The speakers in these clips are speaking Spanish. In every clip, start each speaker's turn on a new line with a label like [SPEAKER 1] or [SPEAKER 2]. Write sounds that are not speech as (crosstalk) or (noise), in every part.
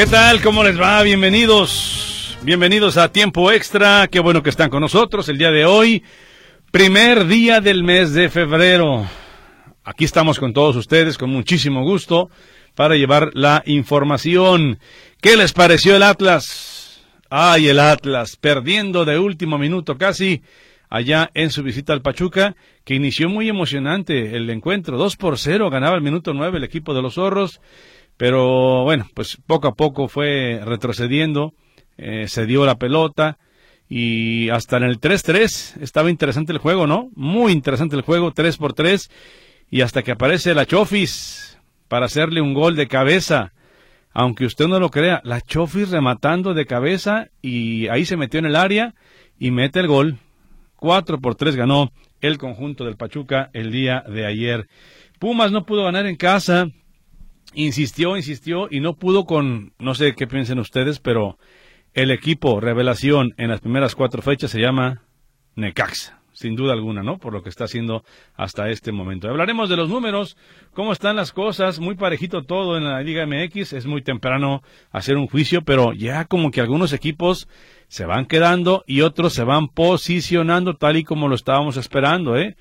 [SPEAKER 1] ¿Qué tal? ¿Cómo les va? Bienvenidos. Bienvenidos a Tiempo Extra. Qué bueno que están con nosotros el día de hoy. Primer día del mes de febrero. Aquí estamos con todos ustedes con muchísimo gusto para llevar la información. ¿Qué les pareció el Atlas? Ay, el Atlas, perdiendo de último minuto casi allá en su visita al Pachuca, que inició muy emocionante el encuentro. 2 por 0 ganaba el minuto 9 el equipo de los zorros pero bueno, pues poco a poco fue retrocediendo, eh, se dio la pelota y hasta en el 3-3 estaba interesante el juego, ¿no? Muy interesante el juego, 3 por 3 y hasta que aparece la Chofis para hacerle un gol de cabeza. Aunque usted no lo crea, la Chofis rematando de cabeza y ahí se metió en el área y mete el gol. 4 por 3 ganó el conjunto del Pachuca el día de ayer. Pumas no pudo ganar en casa, insistió, insistió y no pudo con, no sé qué piensen ustedes, pero el equipo revelación en las primeras cuatro fechas se llama Necaxa. Sin duda alguna, ¿no? Por lo que está haciendo hasta este momento. Hablaremos de los números, cómo están las cosas, muy parejito todo en la Liga MX. Es muy temprano hacer un juicio, pero ya como que algunos equipos se van quedando y otros se van posicionando tal y como lo estábamos esperando, ¿eh?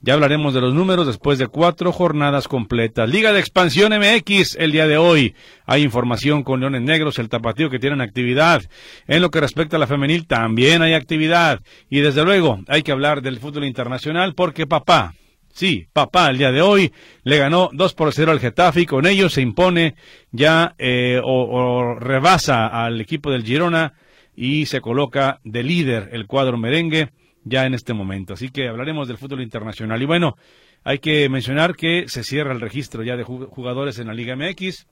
[SPEAKER 1] Ya hablaremos de los números después de cuatro jornadas completas. Liga de Expansión MX el día de hoy. Hay información con Leones Negros, el tapatío que tienen actividad. En lo que respecta a la femenil también hay actividad. Y desde luego hay que hablar del fútbol internacional porque papá, sí, papá el día de hoy le ganó 2 por 0 al Getafe y con ello se impone ya eh, o, o rebasa al equipo del Girona y se coloca de líder el cuadro merengue ya en este momento. Así que hablaremos del fútbol internacional. Y bueno, hay que mencionar que se cierra el registro ya de jugadores en la Liga MX.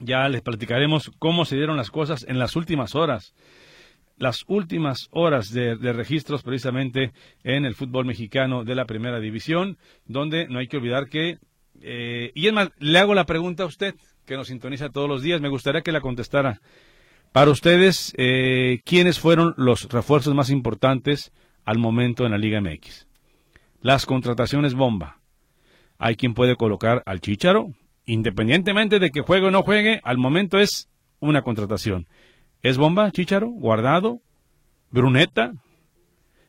[SPEAKER 1] Ya les platicaremos cómo se dieron las cosas en las últimas horas. Las últimas horas de, registros precisamente en el fútbol mexicano de la primera división, donde no hay que olvidar que, eh, y es más, le hago la pregunta a usted, que nos sintoniza todos los días, me gustaría que la contestara. Para ustedes, eh, ¿quiénes fueron los refuerzos más importantes al momento en la Liga MX. Las contrataciones bomba. Hay quien puede colocar al Chicharo, independientemente de que juegue o no juegue, al momento es una contratación. ¿Es bomba, Chicharo? ¿Guardado? ¿Bruneta?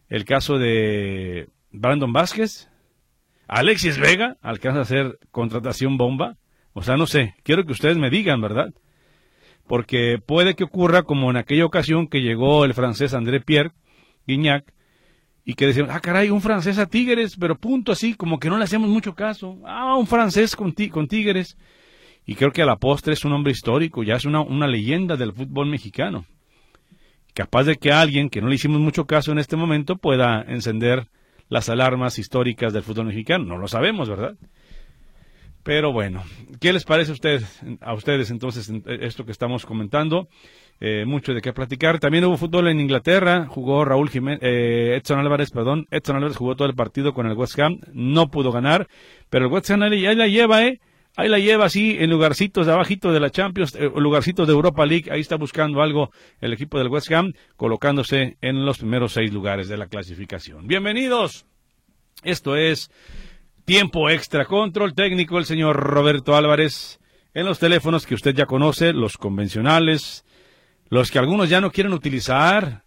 [SPEAKER 1] El caso de Brandon Vázquez. ¿Alexis Vega alcanza a ser contratación bomba? O sea, no sé, quiero que ustedes me digan, ¿verdad? Porque puede que ocurra como en aquella ocasión que llegó el francés André Pierre Guignac y que decían, ah, caray, un francés a Tigres, pero punto así, como que no le hacemos mucho caso. Ah, un francés con, con Tigres. Y creo que a la postre es un hombre histórico, ya es una, una leyenda del fútbol mexicano. Capaz de que alguien que no le hicimos mucho caso en este momento pueda encender las alarmas históricas del fútbol mexicano. No lo sabemos, ¿verdad? Pero bueno, ¿qué les parece a ustedes, a ustedes entonces esto que estamos comentando? Eh, mucho de qué platicar. También hubo fútbol en Inglaterra, jugó Raúl Jiménez, eh, Edson Álvarez, perdón, Edson Álvarez jugó todo el partido con el West Ham, no pudo ganar, pero el West Ham ahí, la lleva, eh, ahí la lleva así en lugarcitos de abajito de la Champions, eh, lugarcitos de Europa League, ahí está buscando algo el equipo del West Ham, colocándose en los primeros seis lugares de la clasificación. Bienvenidos, esto es Tiempo Extra Control Técnico, el señor Roberto Álvarez, en los teléfonos que usted ya conoce, los convencionales, los que algunos ya no quieren utilizar,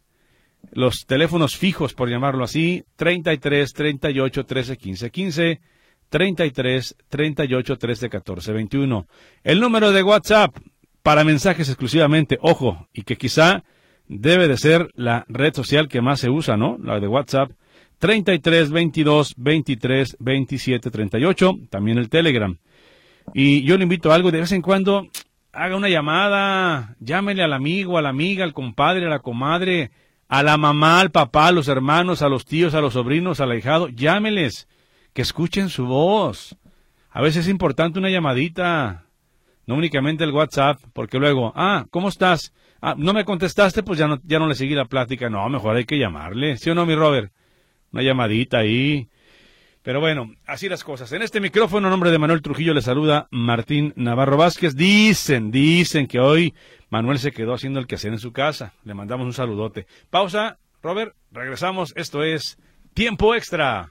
[SPEAKER 1] los teléfonos fijos, por llamarlo así, 33 38 13 15 15, 33 38 13 14 21. El número de WhatsApp para mensajes exclusivamente, ojo, y que quizá debe de ser la red social que más se usa, ¿no? La de WhatsApp, 33 22 23 27 38, también el Telegram. Y yo le invito a algo de vez en cuando, haga una llamada, llámele al amigo, a la amiga, al compadre, a la comadre, a la mamá, al papá, a los hermanos, a los tíos, a los sobrinos, al ahijado, llámeles, que escuchen su voz. A veces es importante una llamadita, no únicamente el WhatsApp, porque luego, ah, ¿cómo estás? Ah, no me contestaste, pues ya no, ya no le seguí la plática. No, mejor hay que llamarle. ¿Sí o no, mi Robert? Una llamadita ahí. Pero bueno, así las cosas. En este micrófono, en nombre de Manuel Trujillo, le saluda Martín Navarro Vázquez. Dicen, dicen que hoy Manuel se quedó haciendo el quehacer en su casa. Le mandamos un saludote. Pausa, Robert, regresamos. Esto es Tiempo Extra.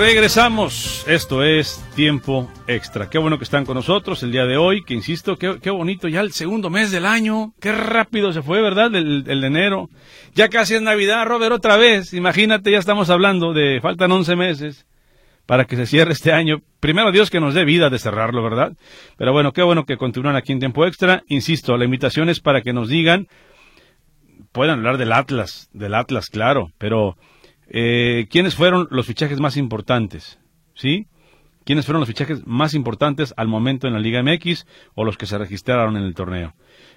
[SPEAKER 1] Regresamos. Esto es Tiempo Extra. Qué bueno que están con nosotros el día de hoy, que insisto, qué, qué bonito, ya el segundo mes del año. Qué rápido se fue, ¿verdad? El, el, de enero. Ya casi es Navidad, Robert, otra vez. Imagínate, ya estamos hablando de, faltan 11 meses para que se cierre este año. Primero Dios que nos dé vida de cerrarlo, ¿verdad? Pero bueno, qué bueno que continúan aquí en Tiempo Extra. Insisto, la invitación es para que nos digan, puedan hablar del Atlas, del Atlas, claro, pero eh, ¿quiénes fueron los fichajes más importantes? ¿Sí? ¿Quiénes fueron los fichajes más importantes al momento en la Liga MX o los que se registraron en el torneo?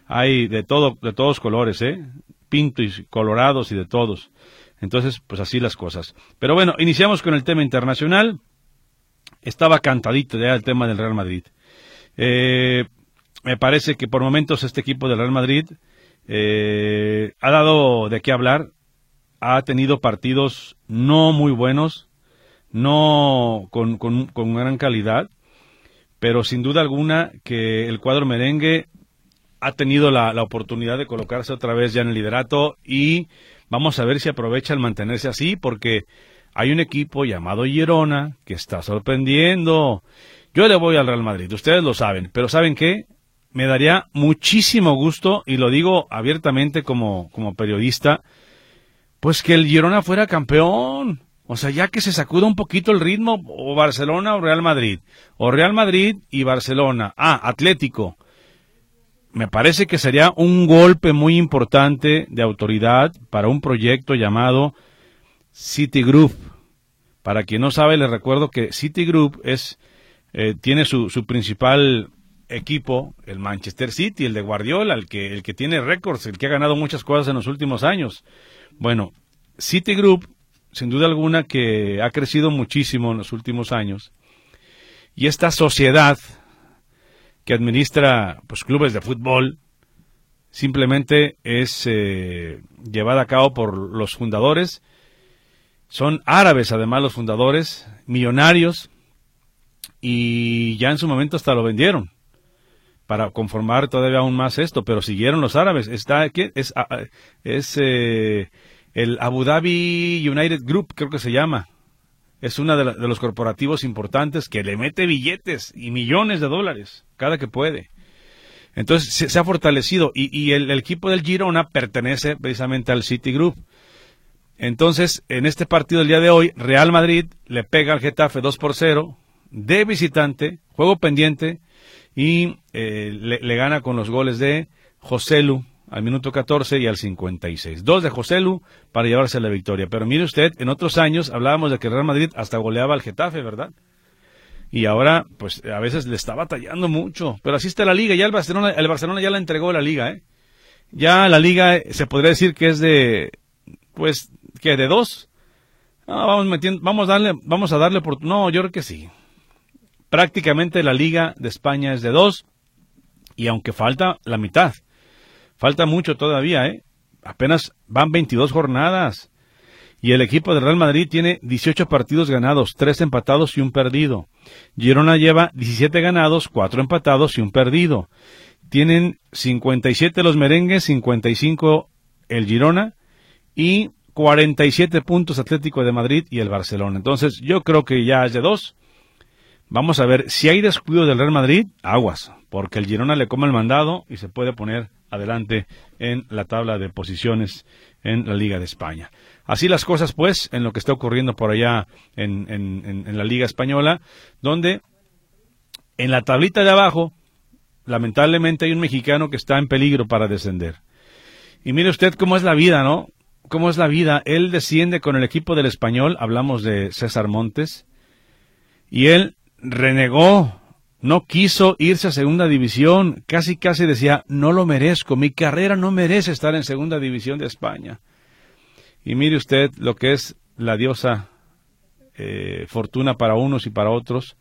[SPEAKER 1] Hay de todo, de todos colores, ¿eh? Pintos, colorados y de todos. Entonces, pues así las cosas. Pero bueno, iniciamos con el tema internacional. Estaba cantadito ya el tema del Real Madrid. Eh, me parece que por momentos este equipo del Real Madrid eh, ha dado de qué hablar ha tenido partidos no muy buenos, no con, gran calidad, pero sin duda alguna que el cuadro merengue ha tenido la, oportunidad de colocarse otra vez ya en el liderato y vamos a ver si aprovecha el mantenerse así porque hay un equipo llamado Girona que está sorprendiendo. Yo le voy al Real Madrid, ustedes lo saben, pero ¿saben qué? Me daría muchísimo gusto, y lo digo abiertamente como, como periodista, pues que el Girona fuera campeón. O sea, ya que se sacuda un poquito el ritmo, o Barcelona o Real Madrid. O Real Madrid y Barcelona. Ah, Atlético. Me parece que sería un golpe muy importante de autoridad para un proyecto llamado Citigroup. Para quien no sabe, les recuerdo que Citigroup es, eh, tiene su, su principal equipo, el Manchester City, el de Guardiola, el que, el que tiene récords, el que ha ganado muchas cosas en los últimos años. Bueno, Citigroup, sin duda alguna, que ha crecido muchísimo en los últimos años, y esta sociedad que administra pues, clubes de fútbol, simplemente es eh, llevada a cabo por los fundadores. Son árabes, además, los fundadores, millonarios, y ya en su momento hasta lo vendieron para conformar todavía aún más esto, pero siguieron los árabes. Está aquí, es, es eh, el Abu Dhabi United Group, creo que se llama. Es uno de, los corporativos importantes que le mete billetes y millones de dólares cada que puede. Entonces se, ha fortalecido y, el, equipo del Girona pertenece precisamente al City Group. Entonces, en este partido del día de hoy, Real Madrid le pega al Getafe 2 por 0 de visitante, juego pendiente y eh, le, gana con los goles de Joselu al minuto 14 y al 56. Dos de Joselu para llevarse la victoria. Pero mire usted, en otros años hablábamos de que Real Madrid hasta goleaba al Getafe, ¿verdad? Y ahora, pues a veces le está batallando mucho. Pero así está la liga. Ya el Barcelona, el Barcelona ya la entregó la liga, ¿eh? Ya la liga eh, se podría decir que es de, pues, que de dos. vamos metiendo, vamos a darle, vamos a darle por, no, yo creo que sí. Prácticamente la Liga de España es de dos, y aunque falta la mitad, falta mucho todavía, ¿eh? Apenas van 22 jornadas. Y el equipo de Real Madrid tiene 18 partidos ganados, 3 empatados y un perdido. Girona lleva 17 ganados, 4 empatados y un perdido. Tienen 57 los merengues, 55 el Girona y 47 puntos Atlético de Madrid y el Barcelona. Entonces yo creo que ya es de dos Vamos a ver, si hay descuido del Real Madrid, aguas, porque el Girona le come el mandado y se puede poner adelante en la tabla de posiciones en la Liga de España. Así las cosas, pues, en lo que está ocurriendo por allá en, en, en la Liga Española, donde en la tablita de abajo lamentablemente hay un mexicano que está en peligro para descender. Y mire usted cómo es la vida, ¿no? Cómo es la vida. Él desciende con el equipo del español, hablamos de César Montes, y él renegó, no quiso irse a segunda división, casi casi decía, no lo merezco, mi carrera no merece estar en segunda división de España. Y mire usted lo que es la diosa eh, fortuna para unos y para otros,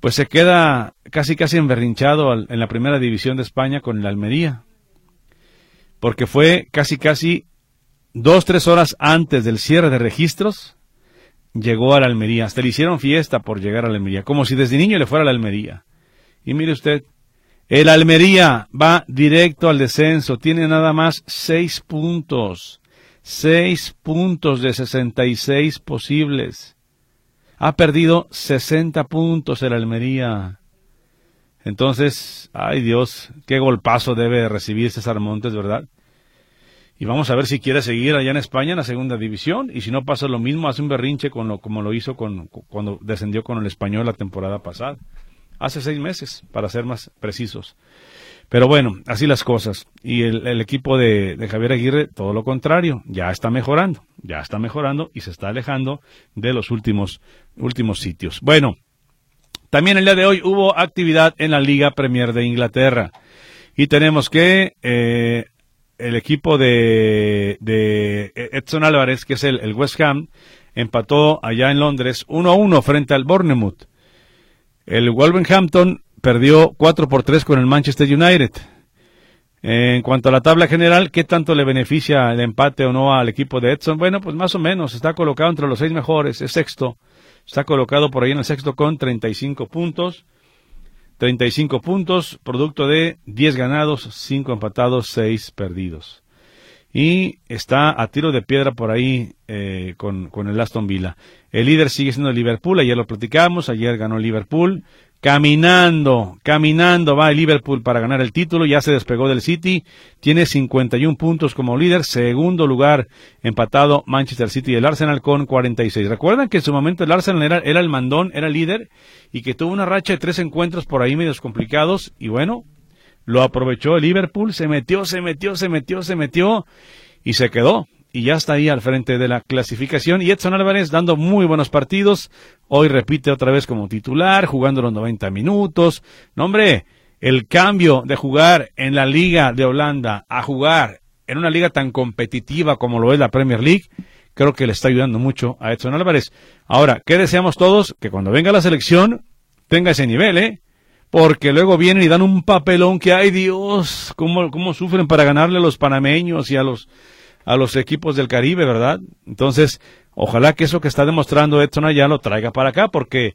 [SPEAKER 1] pues se queda casi casi emberrinchado en la primera división de España con el Almería, porque fue casi casi dos, tres horas antes del cierre de registros, llegó a la Almería, hasta le hicieron fiesta por llegar a la Almería, como si desde niño le fuera a la Almería. Y mire usted, el Almería va directo al descenso, tiene nada más seis puntos, seis puntos de sesenta y seis posibles. Ha perdido 60 puntos el Almería. Entonces, ay Dios, qué golpazo debe recibir César Montes, ¿verdad? Y vamos a ver si quiere seguir allá en España en la segunda división. Y si no pasa lo mismo, hace un berrinche como lo hizo cuando descendió con el español la temporada pasada. Hace seis meses, para ser más precisos. Pero bueno, así las cosas. Y el, equipo de, Javier Aguirre, todo lo contrario, ya está mejorando, ya está mejorando y se está alejando de los últimos, últimos sitios. Bueno, también el día de hoy hubo actividad en la Liga Premier de Inglaterra. Y tenemos que eh, el equipo de, Edson Álvarez, que es el, West Ham, empató allá en Londres 1 a 1 frente al Bournemouth. El Wolverhampton perdió 4 por 3 con el Manchester United. En cuanto a la tabla general, ¿qué tanto le beneficia el empate o no al equipo de Edson? Bueno, pues más o menos, está colocado entre los seis mejores, es sexto, está colocado por ahí en el sexto con 35 puntos. 35 puntos, producto de 10 ganados, 5 empatados, 6 perdidos. Y está a tiro de piedra por ahí eh, con, con el Aston Villa. El líder sigue siendo Liverpool, ayer lo platicamos, ayer ganó Liverpool, Caminando, caminando va el Liverpool para ganar el título, ya se despegó del City, tiene 51 puntos como líder, segundo lugar empatado Manchester City y el Arsenal con 46. Recuerdan que en su momento el Arsenal era, era el mandón, era el líder y que tuvo una racha de tres encuentros por ahí medios complicados y bueno, lo aprovechó el Liverpool, se metió, se metió, se metió, se metió y se quedó y ya está ahí al frente de la clasificación. Y Edson Álvarez dando muy buenos partidos. Hoy repite otra vez como titular, jugando los 90 minutos. No, hombre, el cambio de jugar en la Liga de Holanda a jugar en una liga tan competitiva como lo es la Premier League, creo que le está ayudando mucho a Edson Álvarez. Ahora, ¿qué deseamos todos? Que cuando venga la selección tenga ese nivel, ¿eh? Porque luego vienen y dan un papelón que, ay Dios, cómo, cómo sufren para ganarle a los panameños y a los a los equipos del Caribe, ¿verdad? Entonces, ojalá que eso que está demostrando Edson allá lo traiga para acá, porque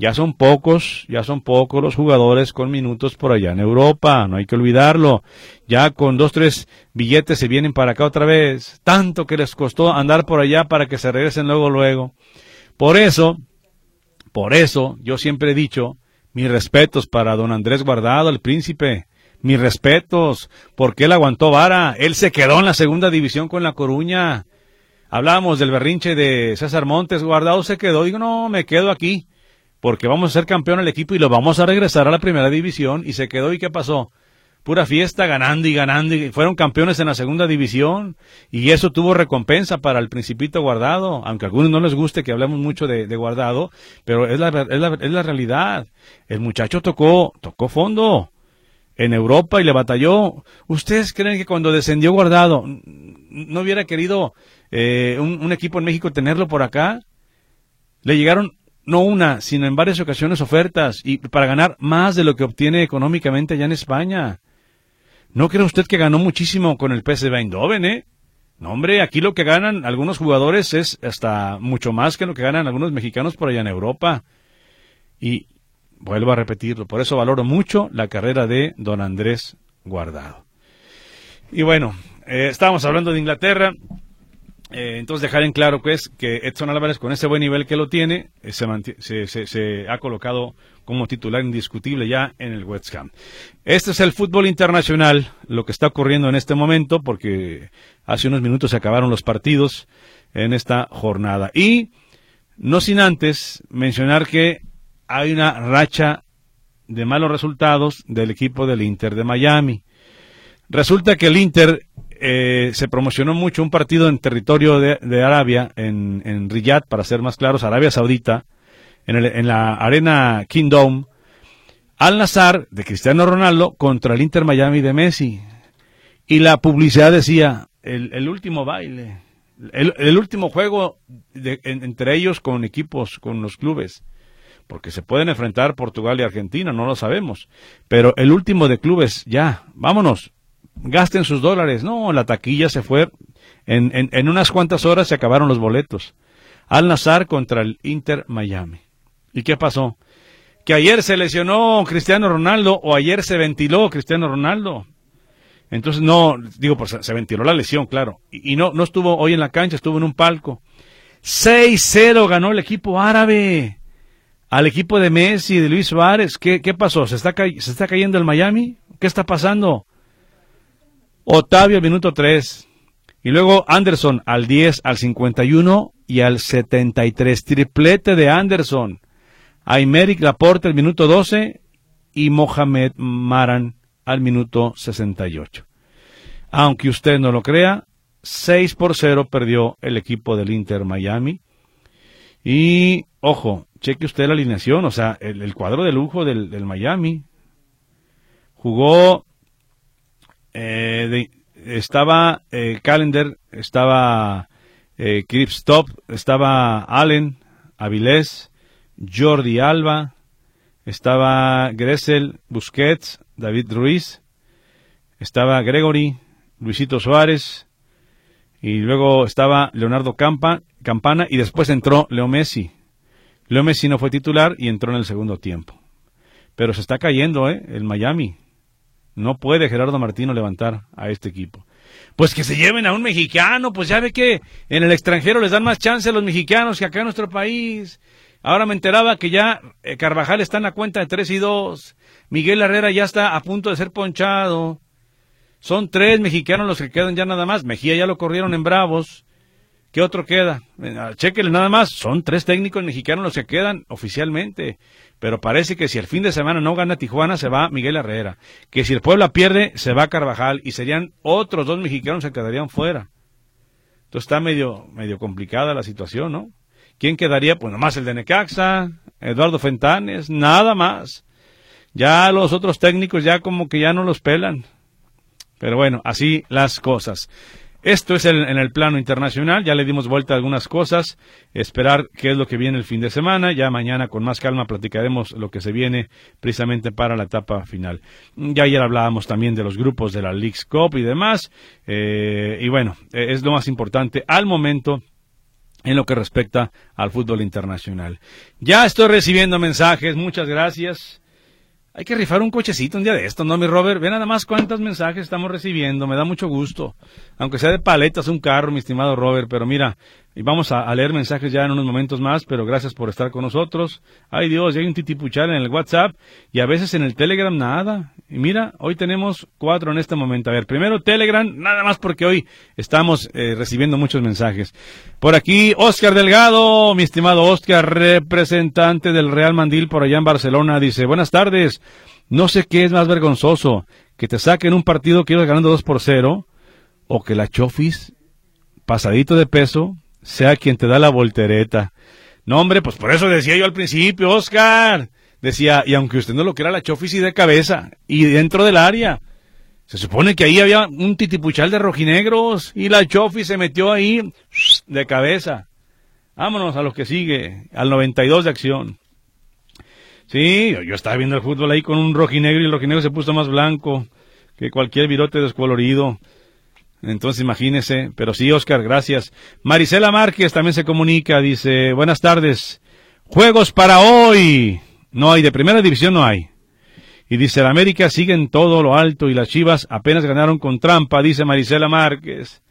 [SPEAKER 1] ya son pocos, ya son pocos los jugadores con minutos por allá en Europa, no hay que olvidarlo. Ya con dos, tres billetes se vienen para acá otra vez. Tanto que les costó andar por allá para que se regresen luego, luego. Por eso, por eso, yo siempre he dicho, mis respetos para don Andrés Guardado, el príncipe mis respetos, porque él aguantó vara, él se quedó en la segunda división con La Coruña. Hablábamos del berrinche de César Montes, guardado se quedó, digo, no, me quedo aquí, porque vamos a ser campeón el equipo y lo vamos a regresar a la primera división, y se quedó, ¿y qué pasó? Pura fiesta, ganando y ganando, y fueron campeones en la segunda división, y eso tuvo recompensa para el Principito Guardado, aunque a algunos no les guste que hablemos mucho de, Guardado, pero es la, es la, es la realidad. El muchacho tocó, tocó fondo, en Europa y le batalló. ¿Ustedes creen que cuando descendió Guardado no hubiera querido eh, un, equipo en México tenerlo por acá? Le llegaron no una, sino en varias ocasiones ofertas y para ganar más de lo que obtiene económicamente allá en España. ¿No cree usted que ganó muchísimo con el PSV Eindhoven, eh? No, hombre, aquí lo que ganan algunos jugadores es hasta mucho más que lo que ganan algunos mexicanos por allá en Europa. Y, Vuelvo a repetirlo, por eso valoro mucho la carrera de don Andrés Guardado. Y bueno, eh, estábamos hablando de Inglaterra, eh, entonces dejar en claro pues, que Edson Álvarez con ese buen nivel que lo tiene, eh, se, se, ha colocado como titular indiscutible ya en el West Ham. Este es el fútbol internacional, lo que está ocurriendo en este momento, porque hace unos minutos se acabaron los partidos en esta jornada. Y no sin antes mencionar que hay una racha de malos resultados del equipo del Inter de Miami. Resulta que el Inter eh, se promocionó mucho un partido en territorio de, Arabia, en, en, Riyadh, para ser más claros, Arabia Saudita, en, el, en la arena Kingdom, al Nazar de Cristiano Ronaldo contra el Inter Miami de Messi. Y la publicidad decía, el, último baile, el, último juego entre ellos con equipos, con los clubes porque se pueden enfrentar Portugal y Argentina, no lo sabemos. Pero el último de clubes, ya, vámonos, gasten sus dólares. No, la taquilla se fue. En, en, unas cuantas horas se acabaron los boletos. Al Nazar contra el Inter Miami. ¿Y qué pasó? Que ayer se lesionó Cristiano Ronaldo o ayer se ventiló Cristiano Ronaldo. Entonces no, digo, pues se ventiló la lesión, claro. Y, y no, no estuvo hoy en la cancha, estuvo en un palco. 6-0 ganó el equipo árabe al equipo de Messi, y de Luis Suárez. ¿Qué, qué pasó? ¿Se está, ¿Se está cayendo el Miami? ¿Qué está pasando? Otavio al minuto 3. Y luego Anderson al 10, al 51 y al 73. Triplete de Anderson. Aymeric Laporte al minuto 12 y Mohamed Maran al minuto 68. Aunque usted no lo crea, 6 por 0 perdió el equipo del Inter Miami. Y, ojo, cheque usted la alineación, o sea, el, cuadro de lujo del, Miami. Jugó, eh, estaba eh, Calendar, estaba eh, Stop, estaba Allen, Avilés, Jordi Alba, estaba Gressel, Busquets, David Ruiz, estaba Gregory, Luisito Suárez, y luego estaba Leonardo Campa, Campana y después entró Leo Messi. Leo no fue titular y entró en el segundo tiempo. Pero se está cayendo, ¿eh? El Miami. No puede Gerardo Martino levantar a este equipo. Pues que se lleven a un mexicano, pues ya ve que en el extranjero les dan más chance a los mexicanos que acá en nuestro país. Ahora me enteraba que ya eh, Carvajal está en la cuenta de 3 y 2. Miguel Herrera ya está a punto de ser ponchado. Son tres mexicanos los que quedan ya nada más. Mejía ya lo corrieron en Bravos. ¿Qué otro queda? Chequele nada más. Son tres técnicos mexicanos los que quedan oficialmente. Pero parece que si el fin de semana no gana Tijuana, se va Miguel Herrera. Que si el Puebla pierde, se va Carvajal. Y serían otros dos mexicanos que quedarían fuera. Entonces está medio, medio complicada la situación, ¿no? ¿Quién quedaría? Pues nomás el de Necaxa, Eduardo Fentanes, nada más. Ya los otros técnicos ya como que ya no los pelan. Pero bueno, así las cosas. Esto es el, en el plano internacional, ya le dimos vuelta a algunas cosas, esperar qué es lo que viene el fin de semana, ya mañana con más calma platicaremos lo que se viene precisamente para la etapa final. Ya ayer hablábamos también de los grupos de la League's Cup y demás, eh, y bueno, eh, es lo más importante al momento en lo que respecta al fútbol internacional. Ya estoy recibiendo mensajes, muchas gracias. Hay que rifar un cochecito un día de esto, ¿no, mi Robert? Ve nada más cuántos mensajes estamos recibiendo, me da mucho gusto. Aunque sea de paletas un carro, mi estimado Robert, pero mira, y vamos a, leer mensajes ya en unos momentos más, pero gracias por estar con nosotros. Ay Dios, ya hay un titipuchal en el WhatsApp y a veces en el Telegram nada. Y mira, hoy tenemos cuatro en este momento. A ver, primero Telegram, nada más porque hoy estamos eh, recibiendo muchos mensajes. Por aquí, Oscar Delgado, mi estimado Oscar, representante del Real Mandil por allá en Barcelona, dice, buenas tardes. No sé qué es más vergonzoso, que te saquen un partido que ibas ganando 2 por 0, o que la Chofis, pasadito de peso, sea quien te da la voltereta. No, hombre, pues por eso decía yo al principio, Oscar. Decía, y aunque usted no lo quiera, la Chofis y de cabeza, y dentro del área. Se supone que ahí había un titipuchal de rojinegros, y la Chofis se metió ahí de cabeza. Vámonos a los que sigue, al 92 de acción. Sí, yo estaba viendo el fútbol ahí con un rojinegro y el rojinegro se puso más blanco que cualquier virote descolorido. Entonces imagínese, pero sí, Oscar, gracias. Marisela Márquez también se comunica, dice, buenas tardes. Juegos para hoy. No hay, de primera división no hay. Y dice, la América sigue en todo lo alto y las Chivas apenas ganaron con trampa, dice Marisela Márquez.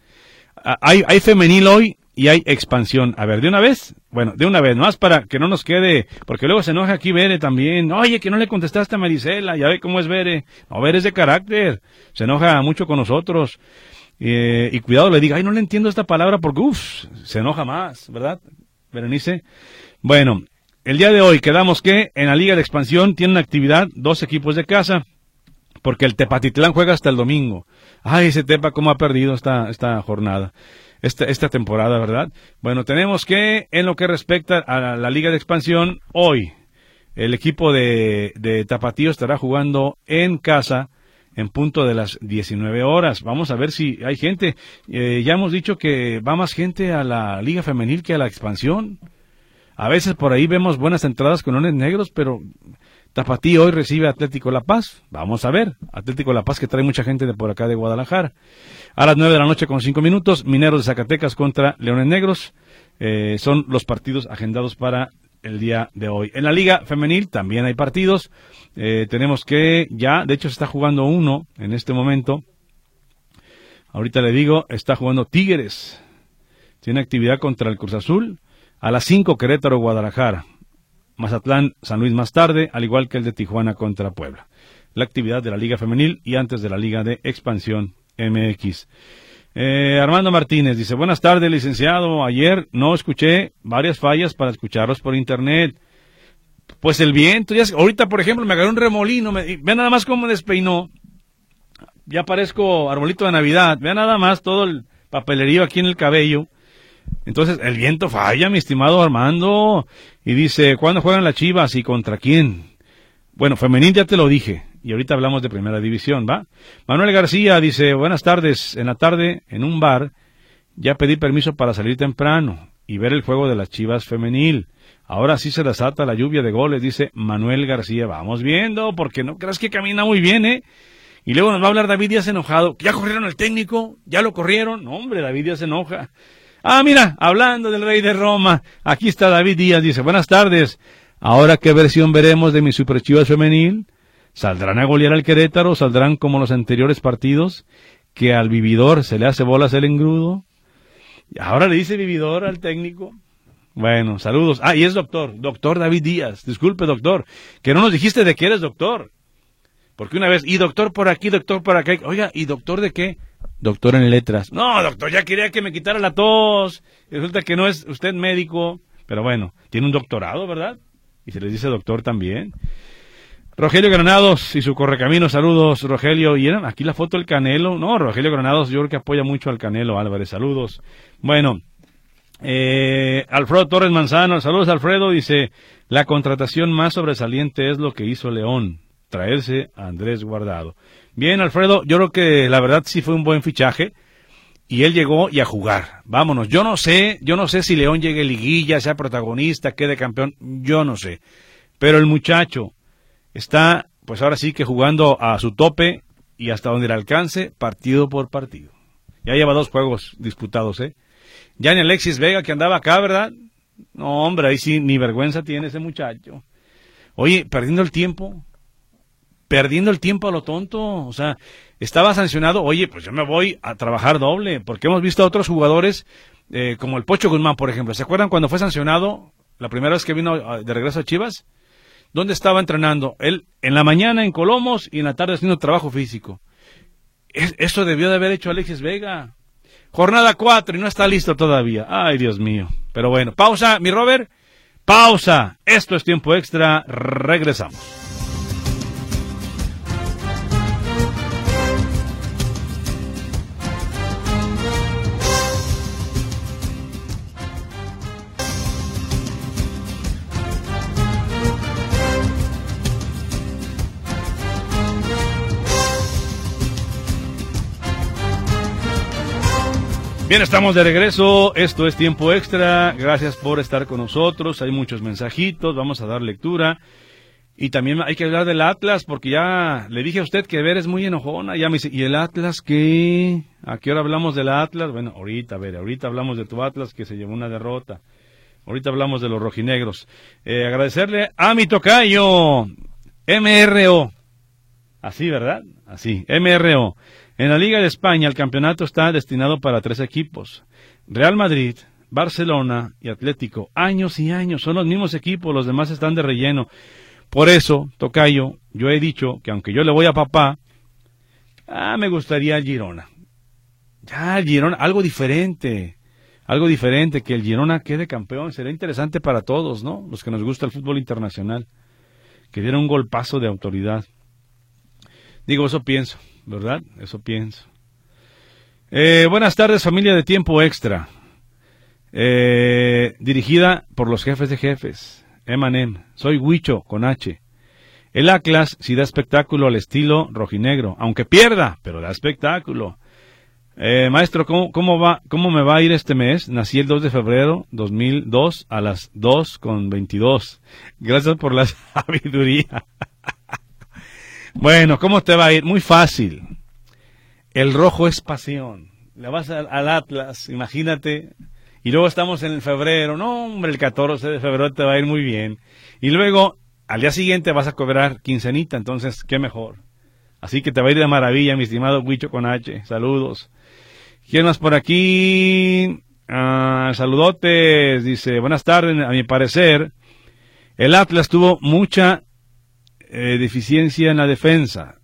[SPEAKER 1] Ah, hay, hay femenil hoy y hay expansión. A ver, de una vez, bueno, de una vez, más para que no nos quede, porque luego se enoja aquí Bere también. Oye, que no le contestaste a Marisela, ya ve cómo es Bere. No, Bere es de carácter, se enoja mucho con nosotros. Eh, y cuidado, le diga, ay, no le entiendo esta palabra porque, uff, se enoja más, ¿verdad, Berenice? Bueno, el día de hoy quedamos que en la Liga de Expansión tienen actividad dos equipos de casa, porque el Tepatitlán juega hasta el domingo. Ay, ese Tepa cómo ha perdido esta, esta jornada, esta, esta temporada, ¿verdad? Bueno, tenemos que, en lo que respecta a la, Liga de Expansión, hoy el equipo de, de Tapatío estará jugando en casa en punto de las 19 horas. Vamos a ver si hay gente. Eh, ya hemos dicho que va más gente a la Liga Femenil que a la expansión. A veces por ahí vemos buenas entradas con leones negros, pero Tapatí hoy recibe Atlético La Paz. Vamos a ver. Atlético La Paz que trae mucha gente de por acá de Guadalajara. A las nueve de la noche con cinco minutos, Mineros de Zacatecas contra Leones Negros. Eh, son los partidos agendados para el día de hoy. En la Liga Femenil también hay partidos. Eh, tenemos que ya, de hecho se está jugando uno en este momento. Ahorita le digo, está jugando Tigres. Tiene actividad contra el Cruz Azul. A las 5 Querétaro Guadalajara. Mazatlán San Luis más tarde, al igual que el de Tijuana contra Puebla. La actividad de la Liga Femenil y antes de la Liga de Expansión MX. Eh, Armando Martínez dice, buenas tardes, licenciado. Ayer no escuché varias fallas para escucharlos por internet. Pues el viento, ya, ahorita por ejemplo me agarró un remolino, me, vean nada más cómo despeinó. Ya parezco arbolito de Navidad, vean nada más todo el papelerío aquí en el cabello. Entonces, el viento falla, mi estimado Armando. Y dice, ¿cuándo juegan las Chivas y contra quién? Bueno, femenil ya te lo dije. Y ahorita hablamos de primera división, ¿va? Manuel García dice, buenas tardes. En la tarde, en un bar, ya pedí permiso para salir temprano y ver el juego de las Chivas femenil. Ahora sí se desata la lluvia de goles, dice Manuel García. Vamos viendo, porque no creas que camina muy bien, ¿eh? Y luego nos va a hablar David Díaz enojado. ¿Ya corrieron al técnico? ¿Ya lo corrieron? No, hombre, David Díaz se enoja. Ah, mira, hablando del rey de Roma, aquí está David Díaz, dice, buenas tardes. Ahora, ¿qué versión veremos de mi Super Chivas femenil? ¿Saldrán a golear al Querétaro? ¿Saldrán como los anteriores partidos? ¿Que al vividor se le hace bolas el engrudo? Y ahora le dice vividor al técnico. Bueno, saludos. Ah, y es doctor, doctor David Díaz. Disculpe, doctor, que no nos dijiste de qué eres doctor. Porque una vez, y doctor por aquí, doctor por acá. Oiga, ¿y doctor de qué? Doctor en letras. No, doctor, ya quería que me quitara la tos. Resulta que no es usted médico, pero bueno, tiene un doctorado, ¿verdad? Y se le dice doctor también. Rogelio Granados y su correcamino, saludos, Rogelio. Y aquí la foto del Canelo. No, Rogelio Granados, yo creo que apoya mucho al Canelo Álvarez, saludos. Bueno, eh, Alfredo Torres Manzano, saludos Alfredo, dice, la contratación más sobresaliente es lo que hizo León, traerse a Andrés Guardado. Bien, Alfredo, yo creo que la verdad sí fue un buen fichaje. Y él llegó y a jugar. Vámonos. Yo no sé, yo no sé si León llegue liguilla, sea protagonista, quede campeón, yo no sé. Pero el muchacho está, pues ahora sí que jugando a su tope y hasta donde le alcance, partido por partido. Ya lleva dos juegos disputados, ¿eh? Ya ni Alexis Vega que andaba acá, ¿verdad? No, hombre, ahí sí ni vergüenza tiene ese muchacho. Oye, perdiendo el tiempo, perdiendo el tiempo a lo tonto. O sea, estaba sancionado, oye, pues yo me voy a trabajar doble, porque hemos visto a otros jugadores, eh, como el Pocho Guzmán, por ejemplo. ¿Se acuerdan cuando fue sancionado la primera vez que vino ah, de regreso a Chivas? ¿Dónde estaba entrenando? Él en la mañana en Colomos y en la tarde haciendo trabajo físico. eso debió de haber hecho Alexis Vega. Jornada 4 y no está listo todavía. Ay, Dios mío. Pero bueno, pausa, mi Robert. Pausa. Esto es tiempo extra. Regresamos. Bien, estamos de regreso. Esto es tiempo extra. Gracias por estar con nosotros. Hay muchos mensajitos. Vamos a dar lectura. Y también hay que hablar del Atlas, porque ya le dije a usted que ver es muy enojona. Ya me dice, ¿y el Atlas qué? ¿A qué hora hablamos del Atlas? Bueno, ahorita, a ver, ahorita hablamos de tu Atlas que se llevó una derrota. Ahorita hablamos de los rojinegros. Eh, agradecerle a mi tocayo, MRO. Así, ¿verdad? Así, MRO. En la Liga de España el campeonato está destinado para tres equipos. Real Madrid, Barcelona y Atlético. Años y años, son los mismos equipos, los demás están de relleno. Por eso, Tocayo, yo he dicho que aunque yo le voy a papá, ah, me gustaría Girona. Ya, Girona, algo diferente. algo diferente, que el Girona quede campeón. Sería interesante para todos, ¿no? Los que nos gusta el fútbol internacional. Que diera un golpazo de autoridad. Digo, eso pienso, ¿verdad? Eso pienso. Eh, buenas tardes, familia de Tiempo Extra. Eh, dirigida por los jefes de jefes. Emanem. Soy Huicho, con H. El Atlas sí da espectáculo al estilo rojinegro, aunque pierda, pero da espectáculo. Eh, maestro, ¿cómo, ¿cómo, va, ¿cómo me va a ir este mes? Nací el 2 de febrero 2002 a las 2 con 22. Gracias por la (laughs) sabiduría. Bueno, ¿cómo te va a ir? Muy fácil. El rojo es pasión. Le vas al, Atlas, imagínate. Y luego estamos en el febrero. No, hombre, el 14 de febrero te va a ir muy bien. Y luego, al día siguiente vas a cobrar quincenita, entonces, qué mejor. Así que te va a ir de maravilla, mi estimado Huicho con H. Saludos. ¿Quién más por aquí? Ah, saludotes, dice, buenas tardes, a mi parecer, el Atlas tuvo mucha eh, deficiencia en la defensa.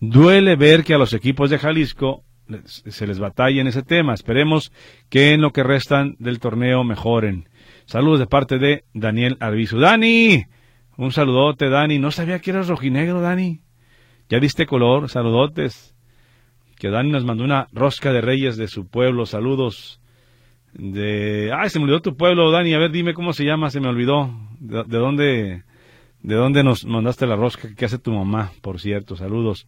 [SPEAKER 1] Duele ver que a los equipos de Jalisco se les batalla en ese tema. Esperemos que en lo que restan del torneo mejoren. Saludos de parte de Daniel Arbizu. Dani, un saludote, Dani. No sabía que eras rojinegro, Dani. Ya diste color, saludotes que Dani nos mandó una rosca de reyes de su pueblo. Saludos. De. Ay, se me olvidó tu pueblo, Dani. A ver, dime cómo se llama, se me olvidó. ¿De, dónde, de dónde nos mandaste la rosca? ¿Qué hace tu mamá, por cierto? Saludos.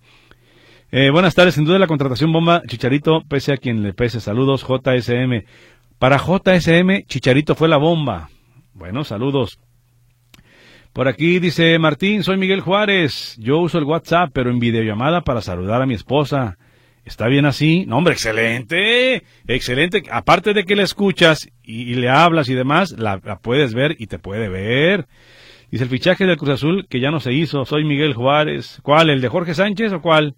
[SPEAKER 1] Eh, buenas tardes, sin duda la contratación bomba Chicharito, pese a quien le pese. Saludos, JSM. Para JSM, Chicharito fue la bomba. Bueno, saludos. Por aquí dice Martín, soy Miguel Juárez. Yo uso el WhatsApp, pero en videollamada para saludar a mi esposa. ¿Está bien así? No, hombre, excelente, excelente. Aparte de que le escuchas y, le hablas y demás, la, puedes ver y te puede ver. Dice el fichaje del Cruz Azul que ya no se hizo. Soy Miguel Juárez. ¿Cuál? ¿El de Jorge Sánchez o cuál?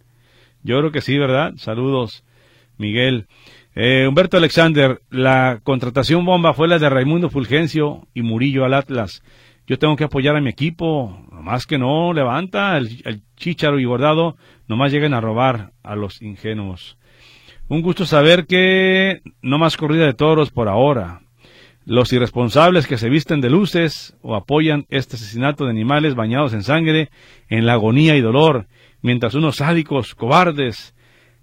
[SPEAKER 1] Yo creo que sí, ¿verdad? Saludos, Miguel. Eh, Humberto Alexander, la contratación bomba fue la de Raimundo Fulgencio y Murillo al Atlas. Yo tengo que apoyar a mi equipo, más que no levanta el, el Chicharo y Guardado nomás lleguen a robar a los ingenuos. Un gusto saber que no más corrida de toros por ahora. Los irresponsables que se visten de luces o apoyan este asesinato de animales bañados en sangre, en la agonía y dolor, mientras unos sádicos, cobardes,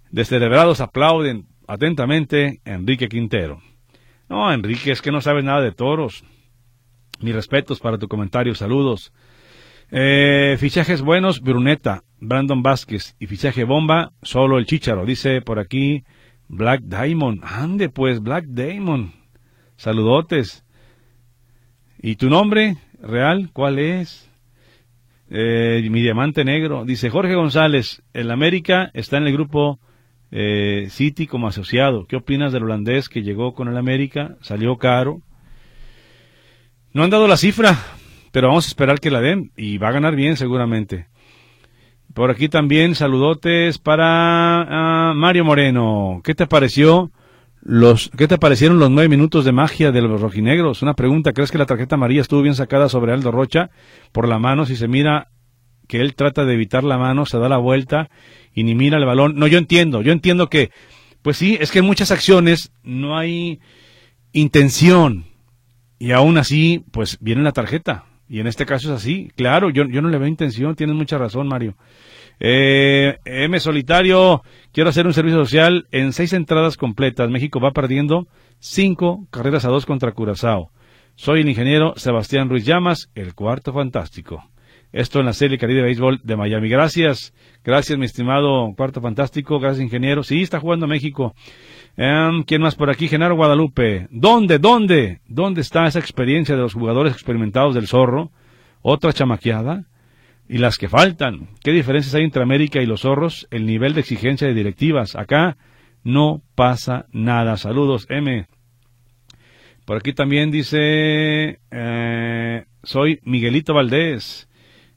[SPEAKER 1] descerebrados aplauden atentamente a Enrique Quintero. No, Enrique, es que no sabes nada de toros. Mis respetos para tu comentario, saludos. Eh, fichajes buenos, Bruneta, Brandon Vázquez. Y fichaje bomba, solo el Chicharo. Dice por aquí Black Diamond. Ande pues, Black Diamond. Saludotes. ¿Y tu nombre real cuál es? Eh, mi diamante negro. Dice Jorge González, el América está en el grupo eh, City como asociado. ¿Qué opinas del holandés que llegó con el América? Salió caro. No han dado la cifra, pero vamos a esperar que la den y va a ganar bien seguramente. Por aquí también saludotes para ah, Mario Moreno. ¿Qué te pareció los, qué te parecieron los nueve minutos de magia de los rojinegros? Una pregunta, ¿crees que la tarjeta amarilla estuvo bien sacada sobre Aldo Rocha por la mano? Si se mira que él trata de evitar la mano, se da la vuelta y ni mira el balón. No, yo entiendo, yo entiendo que, pues sí, es que en muchas acciones no hay intención y aún así, pues viene la tarjeta. Y en este caso es así. Claro, yo, yo no le veo intención, tienes mucha razón, Mario. Eh, M Solitario, quiero hacer un servicio social en seis entradas completas. México va perdiendo cinco carreras a dos contra Curazao. Soy el ingeniero Sebastián Ruiz Llamas, el cuarto fantástico. Esto en la serie Caribe Béisbol de Miami. Gracias, gracias mi estimado cuarto fantástico, gracias ingeniero. Sí, está jugando México. Em, ¿Quién más por aquí? Genaro Guadalupe. ¿Dónde, dónde? ¿Dónde está esa experiencia de los jugadores experimentados del zorro? ¿Otra chamaqueada? ¿Y las que faltan? ¿Qué diferencias hay entre América y los zorros? El nivel de exigencia de directivas. Acá no pasa nada. Saludos, M. Por aquí también dice, eh, soy Miguelito Valdés.